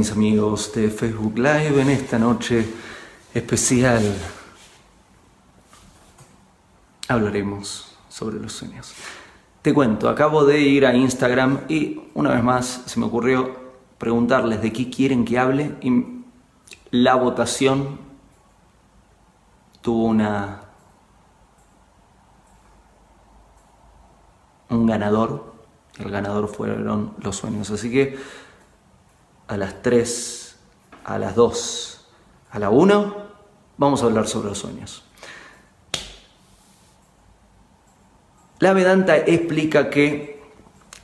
mis amigos de Facebook Live en esta noche especial. Hablaremos sobre los sueños. Te cuento, acabo de ir a Instagram y una vez más se me ocurrió preguntarles de qué quieren que hable y la votación tuvo una un ganador. El ganador fueron los sueños. Así que a las 3, a las 2, a la 1, vamos a hablar sobre los sueños. La Vedanta explica que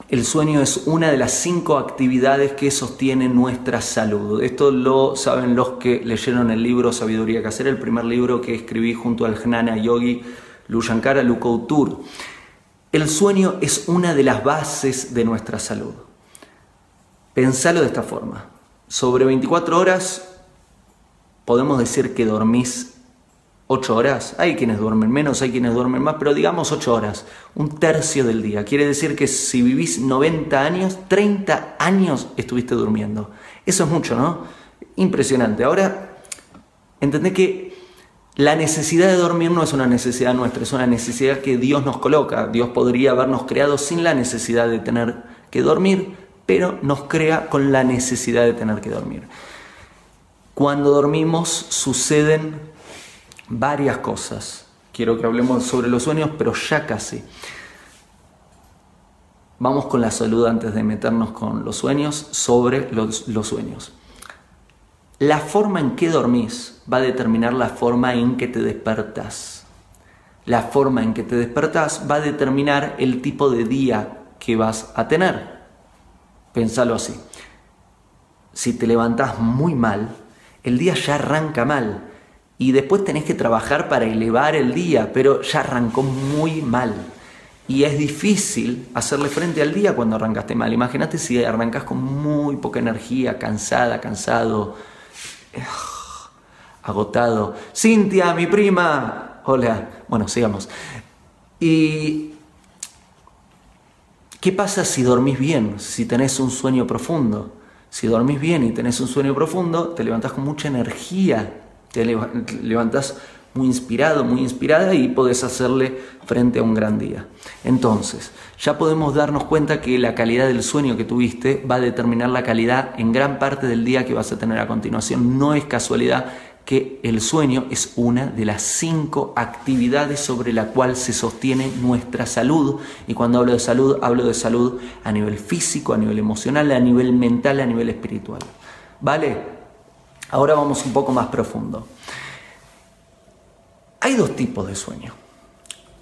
el sueño es una de las cinco actividades que sostienen nuestra salud. Esto lo saben los que leyeron el libro Sabiduría Casera, el primer libro que escribí junto al Jnana Yogi Lushankara Lukautur. El sueño es una de las bases de nuestra salud. Pensalo de esta forma. Sobre 24 horas podemos decir que dormís 8 horas. Hay quienes duermen menos, hay quienes duermen más, pero digamos 8 horas, un tercio del día. Quiere decir que si vivís 90 años, 30 años estuviste durmiendo. Eso es mucho, ¿no? Impresionante. Ahora, entendé que la necesidad de dormir no es una necesidad nuestra, es una necesidad que Dios nos coloca. Dios podría habernos creado sin la necesidad de tener que dormir, pero nos crea con la necesidad de tener que dormir. Cuando dormimos suceden varias cosas. Quiero que hablemos sobre los sueños, pero ya casi. Vamos con la salud antes de meternos con los sueños, sobre los, sueños. La forma en que dormís va a determinar la forma en que te despertás. La forma en que te despertás va a determinar el tipo de día que vas a tener. Pensalo así. Si te levantás muy mal, el día ya arranca mal y después tenés que trabajar para elevar el día, pero ya arrancó muy mal. Y es difícil hacerle frente al día cuando arrancaste mal. Imagínate si arrancas con muy poca energía, cansada, cansado, agotado. Cintia, mi prima. Hola. Bueno, sigamos. ¿Y qué pasa si dormís bien? Si tenés un sueño profundo. Si dormís bien y tenés un sueño profundo, te levantás con mucha energía. Te levantás muy inspirado, muy inspirada y podés hacerle frente a un gran día. Entonces, ya podemos darnos cuenta que la calidad del sueño que tuviste va a determinar la calidad en gran parte del día que vas a tener a continuación. No es casualidad que el sueño es una de las cinco actividades sobre la cual se sostiene nuestra salud. Y cuando hablo de salud, hablo de salud a nivel físico, a nivel emocional, a nivel mental, a nivel espiritual. ¿Vale? Ahora vamos un poco más profundo. Hay dos tipos de sueño.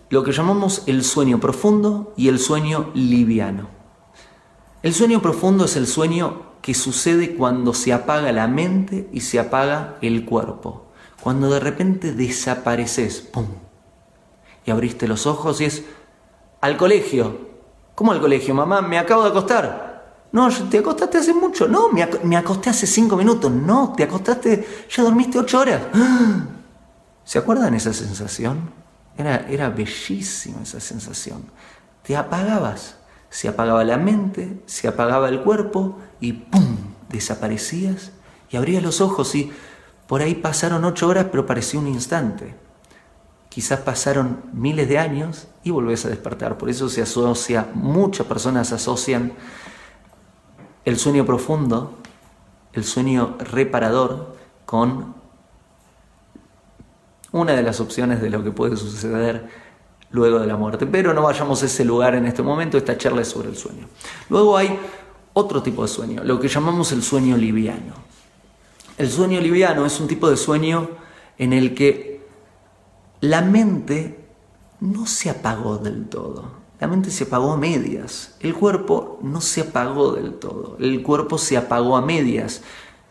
Lo que llamamos el sueño profundo y el sueño liviano. El sueño profundo es el sueño que sucede cuando se apaga la mente y se apaga el cuerpo. Cuando de repente desapareces, ¡pum! Y abriste los ojos y es al colegio. ¿Cómo al colegio, mamá? Me acabo de acostar. No, te acostaste hace mucho. No, me, me acosté hace cinco minutos. No, te acostaste, ya dormiste ocho horas. ¿Se acuerdan esa sensación? Era, era bellísima esa sensación. Te apagabas. Se apagaba la mente, se apagaba el cuerpo y ¡pum! desaparecías y abrías los ojos y por ahí pasaron ocho horas pero parecía un instante. Quizás pasaron miles de años y volvés a despertar. Por eso se asocia, muchas personas asocian el sueño profundo, el sueño reparador con una de las opciones de lo que puede suceder luego de la muerte. Pero no vayamos a ese lugar en este momento, esta charla es sobre el sueño. Luego hay otro tipo de sueño, lo que llamamos el sueño liviano. El sueño liviano es un tipo de sueño en el que la mente no se apagó del todo. La mente se apagó a medias. El cuerpo no se apagó del todo. El cuerpo se apagó a medias.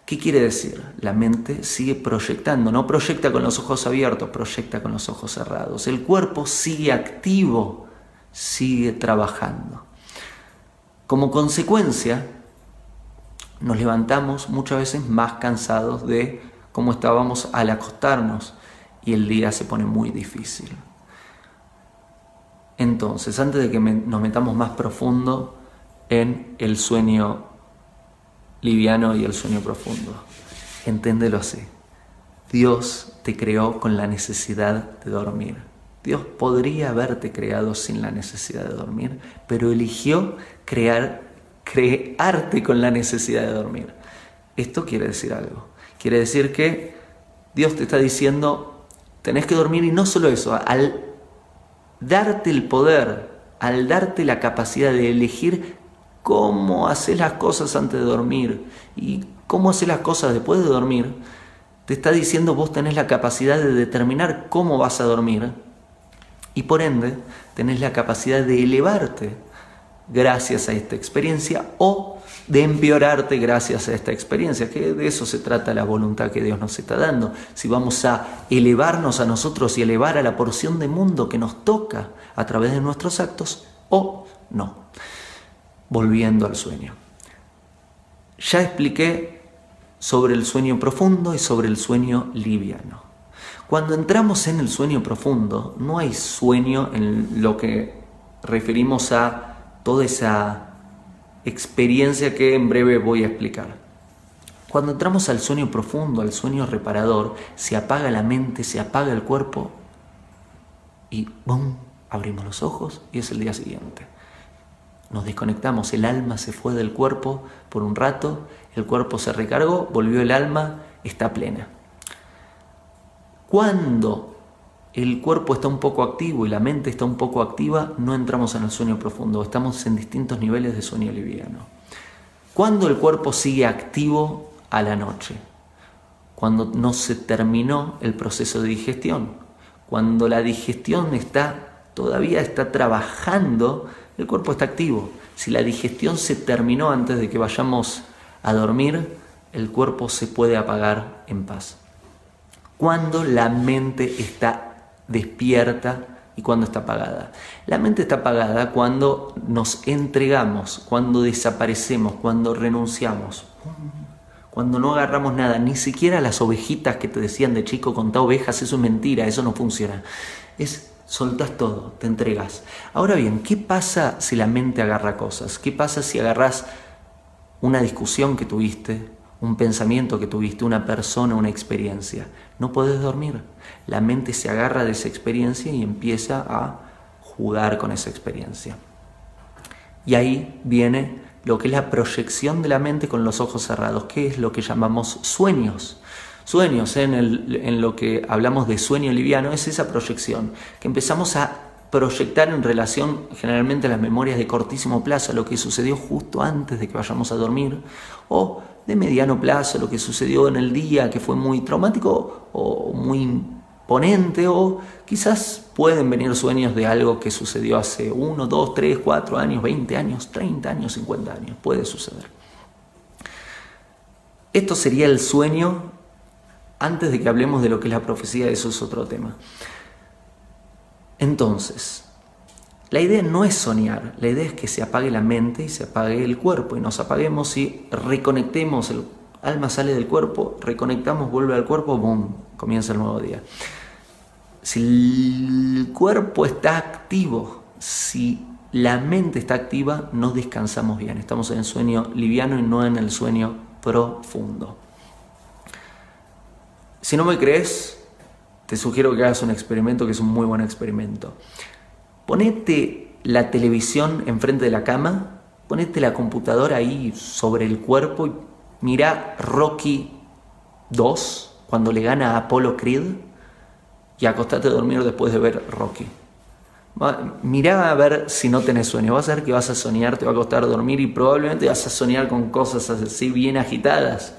¿Qué quiere decir? La mente sigue proyectando, no proyecta con los ojos abiertos, proyecta con los ojos cerrados. El cuerpo sigue activo, sigue trabajando. Como consecuencia, nos levantamos muchas veces más cansados de cómo estábamos al acostarnos y el día se pone muy difícil. Entonces, antes de que nos metamos más profundo en el sueño liviano y el sueño profundo. Enténdelo así. Dios te creó con la necesidad de dormir. Dios podría haberte creado sin la necesidad de dormir, pero eligió crear, crearte con la necesidad de dormir. Esto quiere decir algo. Quiere decir que Dios te está diciendo, tenés que dormir y no solo eso, al darte el poder, al darte la capacidad de elegir cómo hacer las cosas antes de dormir y cómo hacer las cosas después de dormir, te está diciendo vos tenés la capacidad de determinar cómo vas a dormir y por ende tenés la capacidad de elevarte gracias a esta experiencia o de empeorarte gracias a esta experiencia, que de eso se trata la voluntad que Dios nos está dando. Si vamos a elevarnos a nosotros y elevar a la porción de mundo que nos toca a través de nuestros actos o no. Volviendo al sueño. Ya expliqué sobre el sueño profundo y sobre el sueño liviano. Cuando entramos en el sueño profundo, no hay sueño en lo que referimos a toda esa experiencia que en breve voy a explicar. Cuando entramos al sueño profundo, al sueño reparador, se apaga la mente, se apaga el cuerpo y ¡bum! abrimos los ojos y es el día siguiente. Nos desconectamos, el alma se fue del cuerpo por un rato el cuerpo se recargó, volvió el alma, está plena. Cuando el cuerpo está un poco activo y la mente está un poco activa, no entramos en el sueño profundo, estamos en distintos niveles de sueño liviano. Cuando el cuerpo sigue activo a la noche, cuando no se terminó el proceso de digestión, cuando la digestión está todavía está trabajando, el cuerpo está activo. Si la digestión se terminó antes de que vayamos a dormir, el cuerpo se puede apagar en paz. Cuando la mente está despierta y cuando está apagada. La mente está apagada cuando nos entregamos, cuando desaparecemos, cuando renunciamos, cuando no agarramos nada, ni siquiera las ovejitas que te decían de chico, contá ovejas, eso es mentira, eso no funciona. Es soltas todo, te entregas. Ahora bien, ¿qué pasa si la mente agarra cosas? ¿Qué pasa si agarras una discusión que tuviste, un pensamiento que tuviste, una persona, una experiencia. No puedes dormir. La mente se agarra de esa experiencia y empieza a jugar con esa experiencia. Y ahí viene lo que es la proyección de la mente con los ojos cerrados, que es lo que llamamos sueños. Sueños, en, en lo que hablamos de sueño liviano, es esa proyección, que empezamos a proyectar en relación generalmente a las memorias de cortísimo plazo, lo que sucedió justo antes de que vayamos a dormir, o de mediano plazo, lo que sucedió en el día que fue muy traumático o muy imponente, o quizás pueden venir sueños de algo que sucedió hace 1, 2, 3, 4 años, 20 años, 30 años, 50 años, puede suceder. Esto sería el sueño antes de que hablemos de lo que es la profecía, eso es otro tema. Entonces, la idea no es soñar, la idea es que se apague la mente y se apague el cuerpo y nos apaguemos y reconectemos, el alma sale del cuerpo, reconectamos, vuelve al cuerpo, ¡boom! Comienza el nuevo día. Si el cuerpo está activo, si la mente está activa, no descansamos bien, estamos en el sueño liviano y no en el sueño profundo. Si no me crees, te sugiero que hagas un experimento que es un muy buen experimento. Ponete la televisión enfrente de la cama, ponete la computadora ahí sobre el cuerpo y mira Rocky 2 cuando le gana a Apollo Creed y acostate a dormir después de ver Rocky. Mirá a ver si no tenés sueño. Vas a ver que vas a soñar, te va a costar dormir y probablemente vas a soñar con cosas así bien agitadas.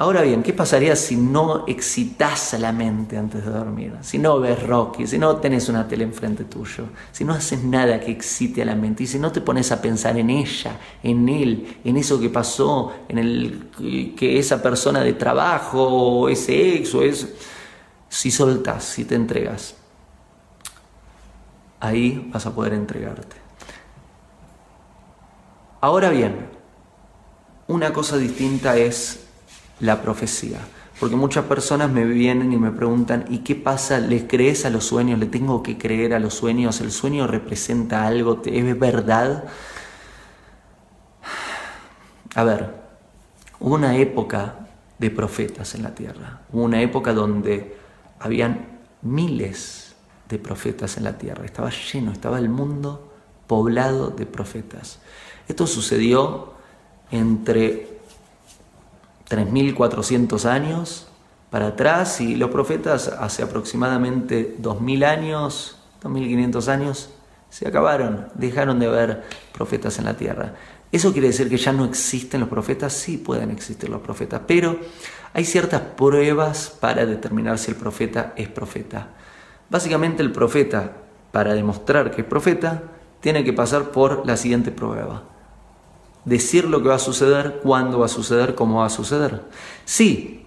Ahora bien, ¿qué pasaría si no excitas a la mente antes de dormir? Si no ves Rocky, si no tenés una tele enfrente tuyo, si no haces nada que excite a la mente y si no te pones a pensar en ella, en él, en eso que pasó, en el que esa persona de trabajo, ese ex o eso, si soltas, si te entregas, ahí vas a poder entregarte. Ahora bien, una cosa distinta es la profecía. Porque muchas personas me vienen y me preguntan, ¿y qué pasa? ¿Le crees a los sueños? ¿Le tengo que creer a los sueños? ¿El sueño representa algo? ¿Es verdad? a ver, hubo una época de profetas en la tierra, hubo una época donde habían miles de profetas en la tierra, estaba lleno, estaba el mundo poblado de profetas. Esto sucedió entre 3.400 años para atrás y los profetas hace aproximadamente 2.000 años, 2.500 años, se acabaron, dejaron de haber profetas en la tierra. ¿Eso quiere decir que ya no existen los profetas? Sí pueden existir los profetas, pero hay ciertas pruebas para determinar si el profeta es profeta. Básicamente el profeta, para demostrar que es profeta, tiene que pasar por la siguiente prueba. Decir lo que va a suceder, cuándo va a suceder, cómo va a suceder. Sí,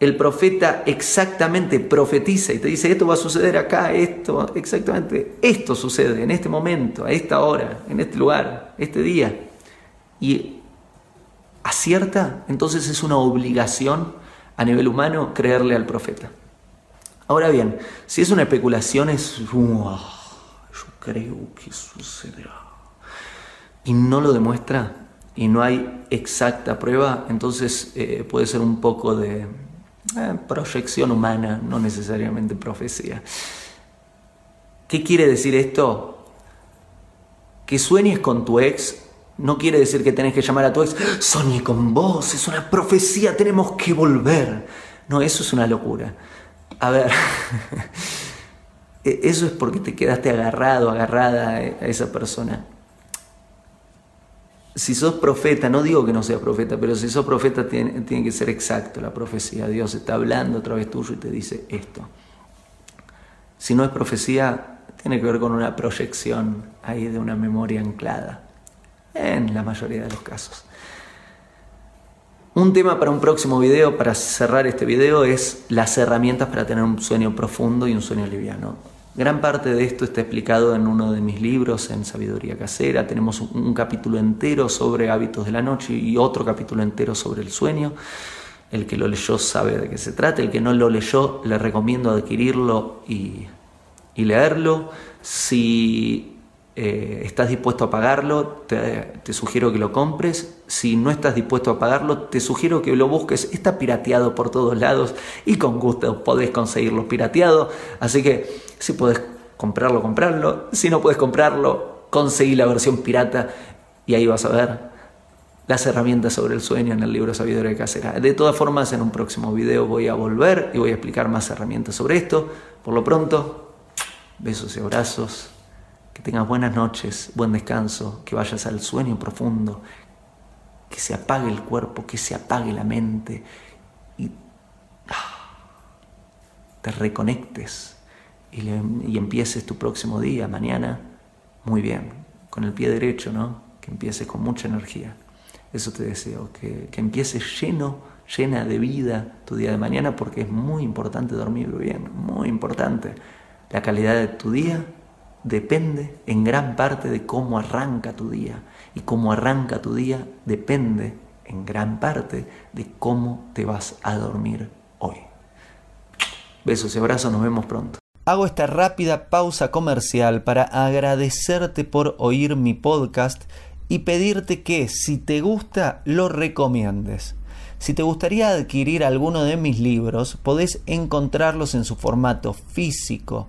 el profeta exactamente profetiza y te dice, esto va a suceder acá, esto, exactamente, esto sucede en este momento, a esta hora, en este lugar, este día. Y acierta, entonces es una obligación a nivel humano creerle al profeta. Ahora bien, si es una especulación es, yo creo que sucederá. Y no lo demuestra y no hay exacta prueba, entonces eh, puede ser un poco de, eh, proyección humana, no necesariamente profecía. ¿Qué quiere decir esto? Que sueñes con tu ex no quiere decir que tenés que llamar a tu ex, soñé con vos, es una profecía, tenemos que volver. No, eso es una locura. A ver, e-, eso es porque te quedaste agarrado, agarrada a esa persona si sos profeta, no digo que no seas profeta, pero si sos profeta tiene, tiene, que ser exacto la profecía. Dios está hablando a través tuyo y te dice esto. Si no es profecía, tiene que ver con una proyección ahí de una memoria anclada, en la mayoría de los casos. Un tema para un próximo video, para cerrar este video, es las herramientas para tener un sueño profundo y un sueño liviano. Gran parte de esto está explicado en uno de mis libros, en Sabiduría Casera. Tenemos un, capítulo entero sobre hábitos de la noche y otro capítulo entero sobre el sueño. El que lo leyó sabe de qué se trata. El que no lo leyó, le recomiendo adquirirlo y, leerlo. Si eh, estás dispuesto a pagarlo, te, te, sugiero que lo compres. Si no estás dispuesto a pagarlo, te sugiero que lo busques. Está pirateado por todos lados y con gusto podés conseguirlo pirateado. Así que si puedes comprarlo, comprarlo. Si no puedes comprarlo, conseguí la versión pirata y ahí vas a ver las herramientas sobre el sueño en el libro Sabiduría Casera. De todas formas, en un próximo video voy a volver y voy a explicar más herramientas sobre esto. Por lo pronto, besos y abrazos. Que tengas buenas noches, buen descanso, que vayas al sueño profundo, que se apague el cuerpo, que se apague la mente y ah, te reconectes y, empieces tu próximo día, mañana, muy bien, con el pie derecho, ¿no? Que empieces con mucha energía. Eso te deseo, que, que empieces lleno, llena de vida tu día de mañana, porque es muy importante dormir bien, muy importante. La calidad de tu día depende en gran parte de cómo arranca tu día. Y cómo arranca tu día depende en gran parte de cómo te vas a dormir hoy. Besos y abrazos, nos vemos pronto. Hago esta rápida pausa comercial para agradecerte por oír mi podcast y pedirte que si te gusta lo recomiendes. Si te gustaría adquirir alguno de mis libros, podés encontrarlos en su formato físico